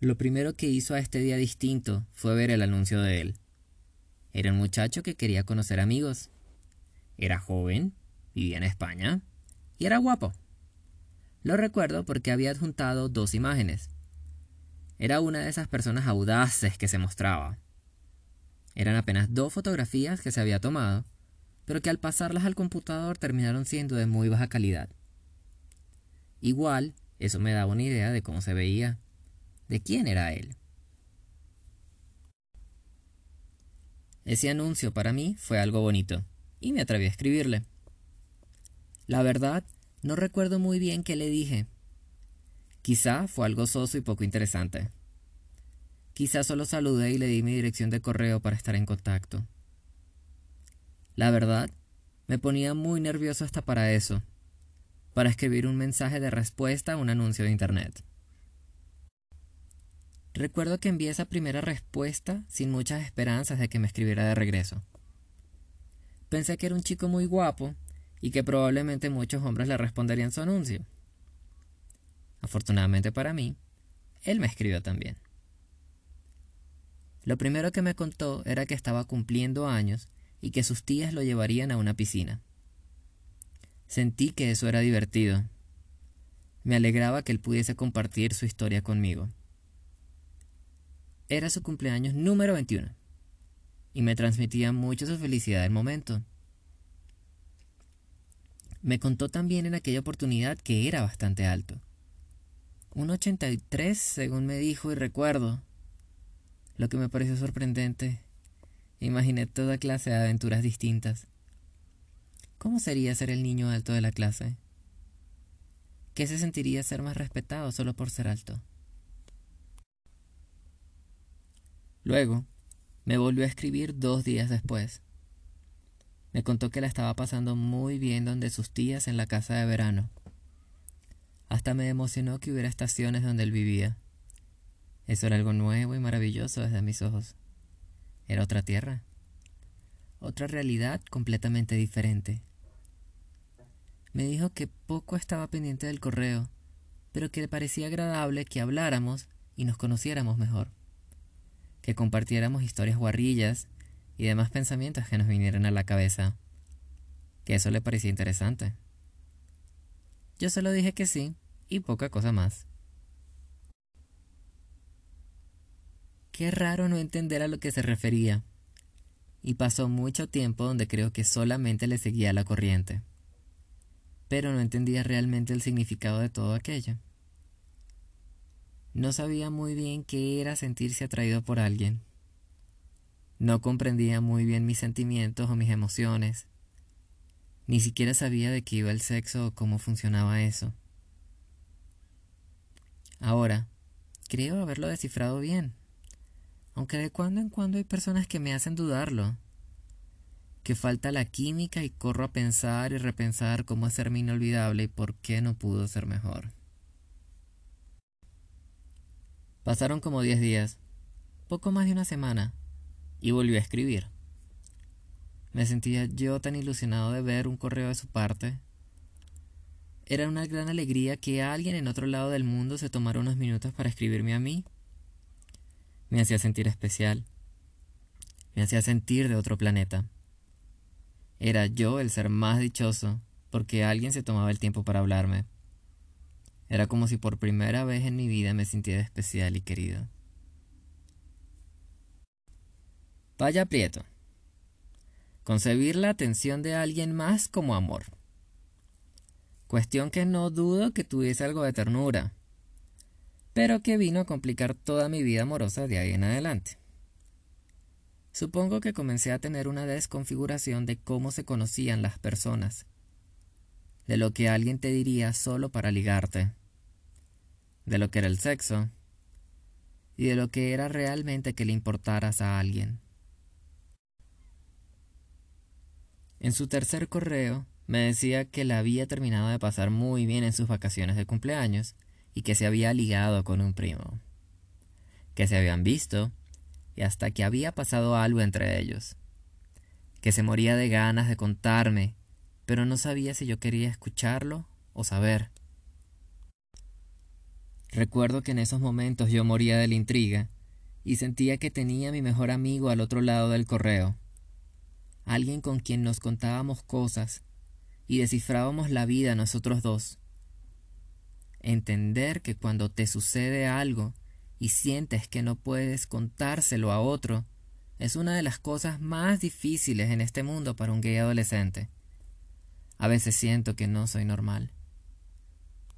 Lo primero que hizo a este día distinto fue ver el anuncio de él. Era un muchacho que quería conocer amigos. Era joven, vivía en España y era guapo. Lo recuerdo porque había adjuntado dos imágenes. Era una de esas personas audaces que se mostraba. Eran apenas dos fotografías que se había tomado, pero que al pasarlas al computador terminaron siendo de muy baja calidad. Igual, eso me daba una idea de cómo se veía, de quién era él. Ese anuncio para mí fue algo bonito, y me atreví a escribirle. La verdad, no recuerdo muy bien qué le dije. Quizá fue algo soso y poco interesante. Quizá solo saludé y le di mi dirección de correo para estar en contacto. La verdad, me ponía muy nervioso hasta para eso, para escribir un mensaje de respuesta a un anuncio de Internet. Recuerdo que envié esa primera respuesta sin muchas esperanzas de que me escribiera de regreso. Pensé que era un chico muy guapo y que probablemente muchos hombres le responderían su anuncio. Afortunadamente para mí, él me escribió también. Lo primero que me contó era que estaba cumpliendo años y que sus tías lo llevarían a una piscina. Sentí que eso era divertido. Me alegraba que él pudiese compartir su historia conmigo. Era su cumpleaños número 21 y me transmitía mucho su felicidad del momento. Me contó también en aquella oportunidad que era bastante alto. Un 83, según me dijo y recuerdo. Lo que me pareció sorprendente Imaginé toda clase de aventuras distintas. ¿Cómo sería ser el niño alto de la clase? ¿Qué se sentiría ser más respetado solo por ser alto? Luego, me volvió a escribir dos días después. Me contó que la estaba pasando muy bien donde sus tías en la casa de verano. Hasta me emocionó que hubiera estaciones donde él vivía. Eso era algo nuevo y maravilloso desde mis ojos. Era otra tierra, otra realidad completamente diferente. Me dijo que poco estaba pendiente del correo, pero que le parecía agradable que habláramos y nos conociéramos mejor, que compartiéramos historias guarrillas y demás pensamientos que nos vinieran a la cabeza, que eso le parecía interesante. Yo solo dije que sí y poca cosa más. Qué raro no entender a lo que se refería. Y pasó mucho tiempo donde creo que solamente le seguía la corriente. Pero no entendía realmente el significado de todo aquello. No sabía muy bien qué era sentirse atraído por alguien. No comprendía muy bien mis sentimientos o mis emociones. Ni siquiera sabía de qué iba el sexo o cómo funcionaba eso. Ahora, creo haberlo descifrado bien aunque de cuando en cuando hay personas que me hacen dudarlo. Que falta la química y corro a pensar y repensar cómo hacerme inolvidable y por qué no pudo ser mejor. Pasaron como diez días, poco más de una semana, y volvió a escribir. Me sentía yo tan ilusionado de ver un correo de su parte. Era una gran alegría que alguien en otro lado del mundo se tomara unos minutos para escribirme a mí me hacía sentir especial. Me hacía sentir de otro planeta. Era yo el ser más dichoso porque alguien se tomaba el tiempo para hablarme. Era como si por primera vez en mi vida me sintiera especial y querido. Vaya Prieto. Concebir la atención de alguien más como amor. Cuestión que no dudo que tuviese algo de ternura, pero que vino a complicar toda mi vida amorosa de ahí en adelante. Supongo que comencé a tener una desconfiguración de cómo se conocían las personas, de lo que alguien te diría solo para ligarte, de lo que era el sexo, y de lo que era realmente que le importaras a alguien. En su tercer correo me decía que la había terminado de pasar muy bien en sus vacaciones de cumpleaños y que se había ligado con un primo, que se habían visto y hasta que había pasado algo entre ellos, que se moría de ganas de contarme, pero no sabía si yo quería escucharlo o saber. Recuerdo que en esos momentos yo moría de la intriga y sentía que tenía a mi mejor amigo al otro lado del correo. Alguien con quien nos contábamos cosas y descifrábamos la vida nosotros dos. Entender que cuando te sucede algo y sientes que no puedes contárselo a otro, es una de las cosas más difíciles en este mundo para un gay adolescente. A veces siento que no soy normal.